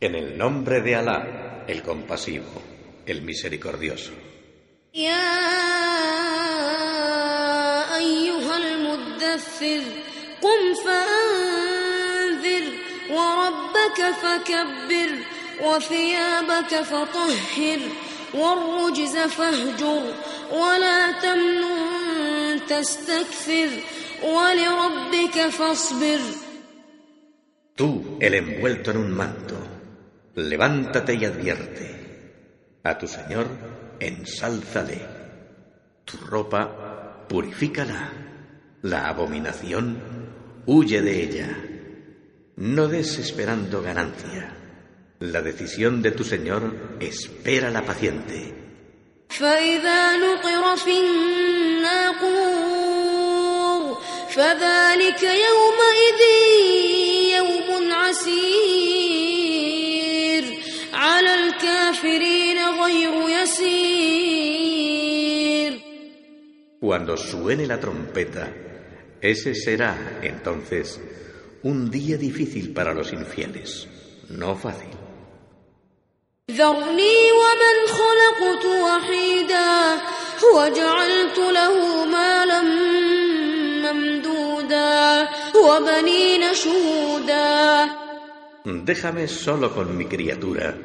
En el nombre de Alá, el compasivo, el misericordioso. أيها المدثر قم فأنذر وربك فكبر وثيابك فطهر والرجز فاهجر ولا تمنن تستكثر ولربك فاصبر Tú, el envuelto en un manto, levántate y advierte. A tu Señor, ensálzale. Tu ropa, purifícala. La abominación, huye de ella. No des esperando ganancia. La decisión de tu Señor, espera la paciente. فإذا نقر في الناقور فذلك يومئذ يوم عسير على الكافرين غير يسير Cuando suene la trompeta, ese será entonces un día difícil para los infieles, no fácil. ذرني ومن خلقت وحيدا وجعلت له مالا ممدودا وبنين شهودا Déjame solo con mi criatura,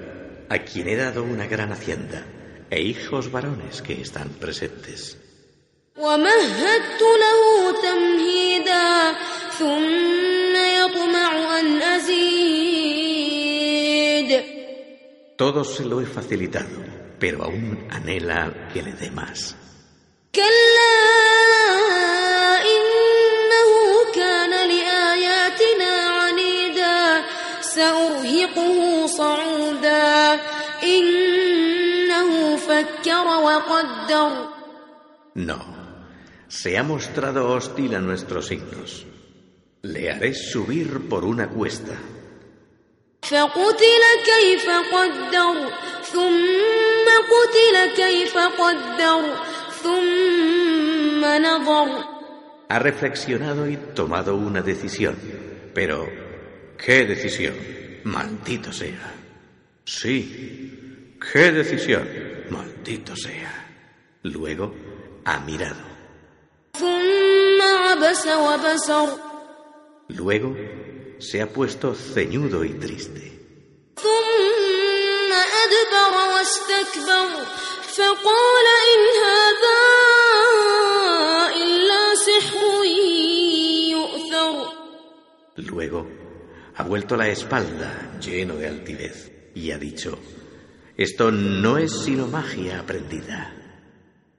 a quien he dado una gran hacienda, e hijos varones que están presentes. ومهدت له تمهيدا ثم يطمع أن أزيد Todo se lo he facilitado, pero aún anhela que le dé más. كلا سأرهقه صعودا إنه فكر وقدر No, se ha mostrado hostil a nuestros signos. Le haré subir por una cuesta. فقتل كيف قدر ثم قتل كيف قدر ثم نظر Ha reflexionado y tomado una decisión. Pero, ¡Qué decisión! Maldito sea. Sí. ¡Qué decisión! Maldito sea. Luego ha mirado. Luego se ha puesto ceñudo y triste. Luego ha vuelto la espalda lleno de altivez y ha dicho, esto no es sino magia aprendida.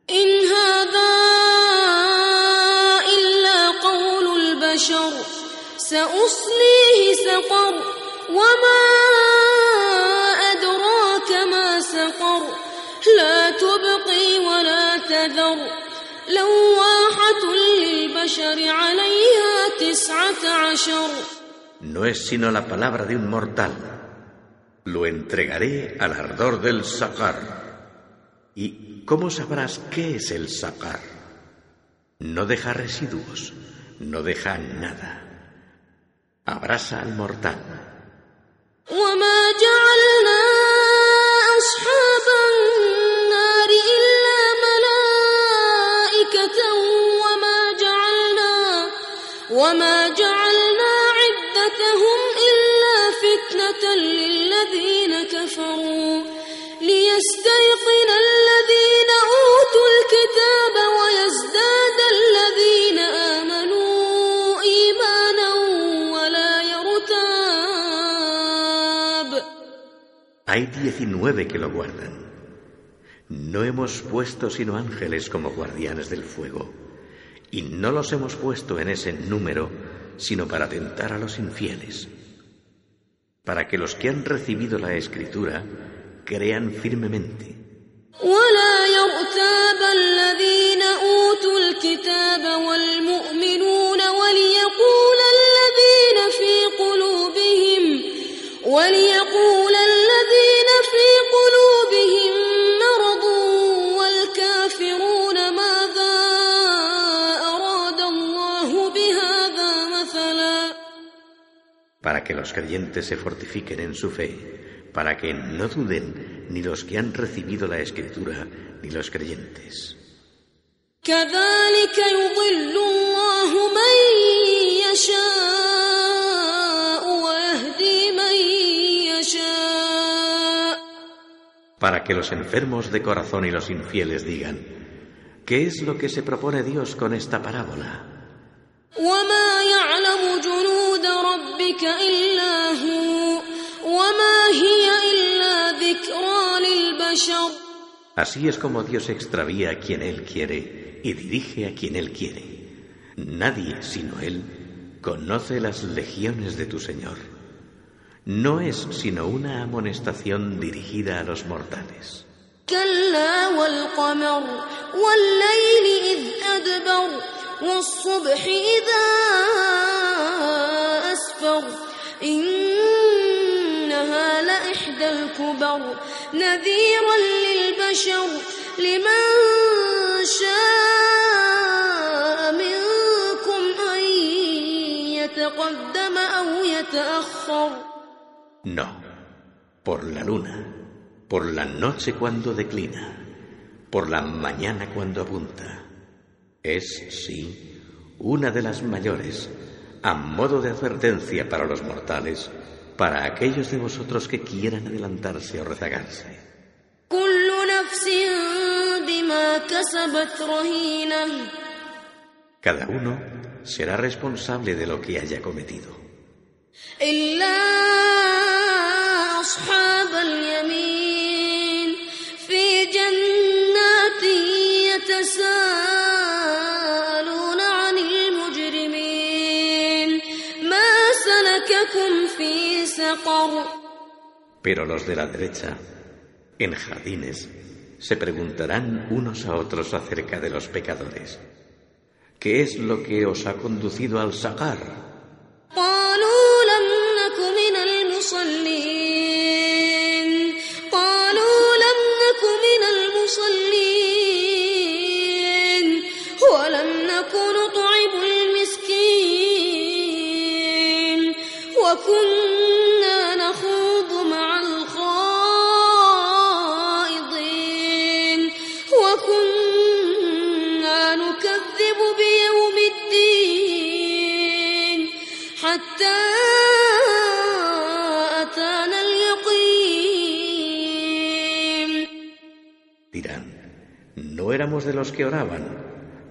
إن هذا إلا قول البشر سأصليه سقر وما أدراك ما سقر لا تبقي ولا تذر لواحة للبشر عليها تسعة عشر No es sino la palabra de un mortal. Lo entregaré al ardor del sacar. ¿Y cómo sabrás qué es el sacar? No deja residuos, no deja nada. Abrasa al mortal. وما جعلنا للذين كفروا ليستيقن الذين أوتوا الكتاب ويزداد الذين آمنوا إيمانا ولا يرتاب Hay diecinueve que lo guardan. No hemos puesto sino ángeles como guardianes del fuego. Y no los hemos puesto en ese número sino para tentar a los infieles. para que los que han recibido la escritura crean firmemente. ولا يرتاب الذين أوتوا الكتاب والمؤمنون que los creyentes se fortifiquen en su fe, para que no duden ni los que han recibido la escritura ni los creyentes. Para que los enfermos de corazón y los infieles digan, ¿qué es lo que se propone Dios con esta parábola? وما يعلم جنود ربك إلا هو وما هي إلا ذكرى للبشر Así es como Dios extravía a quien Él quiere y dirige a quien Él quiere. Nadie, sino Él, conoce las legiones de tu Señor. No es sino una amonestación dirigida a los mortales. كلا والقمر والليل إذ أدبر والصبح إذا أسفر إنها لإحدى الكبر نذيرا للبشر لمن شاء منكم أن يتقدم أو يتأخر No, por la luna, por la noche cuando declina, por la mañana cuando apunta. Es, sí, una de las mayores, a modo de advertencia para los mortales, para aquellos de vosotros que quieran adelantarse o rezagarse. Cada uno será responsable de lo que haya cometido. Pero los de la derecha, en jardines, se preguntarán unos a otros acerca de los pecadores. ¿Qué es lo que os ha conducido al sacar? de los que oraban,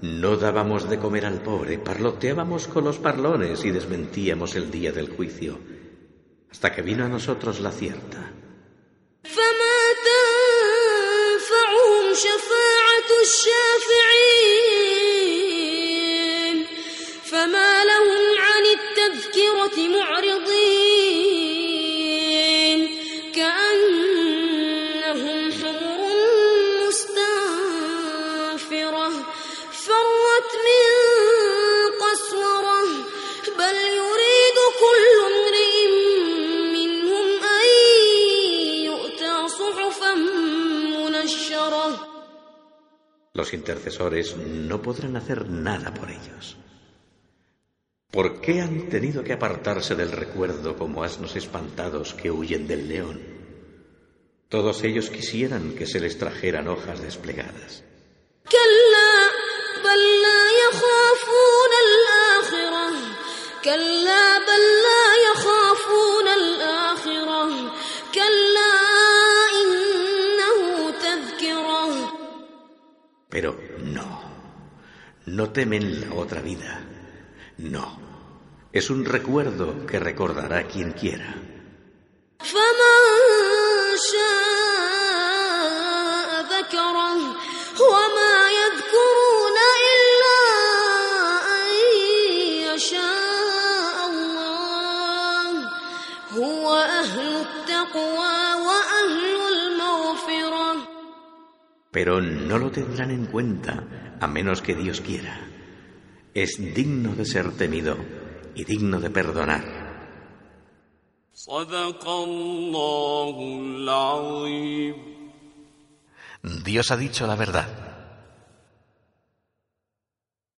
no dábamos de comer al pobre, parloteábamos con los parlones y desmentíamos el día del juicio, hasta que vino a nosotros la cierta. فما Los intercesores no podrán hacer nada por ellos. ¿Por qué han tenido que apartarse del recuerdo como asnos espantados que huyen del león? Todos ellos quisieran que se les trajeran hojas desplegadas. Temen la otra vida. No, es un recuerdo que recordará quien quiera. pero no lo tendrán en cuenta a menos que Dios quiera. Es digno de ser temido y digno de perdonar. Dios ha dicho la verdad.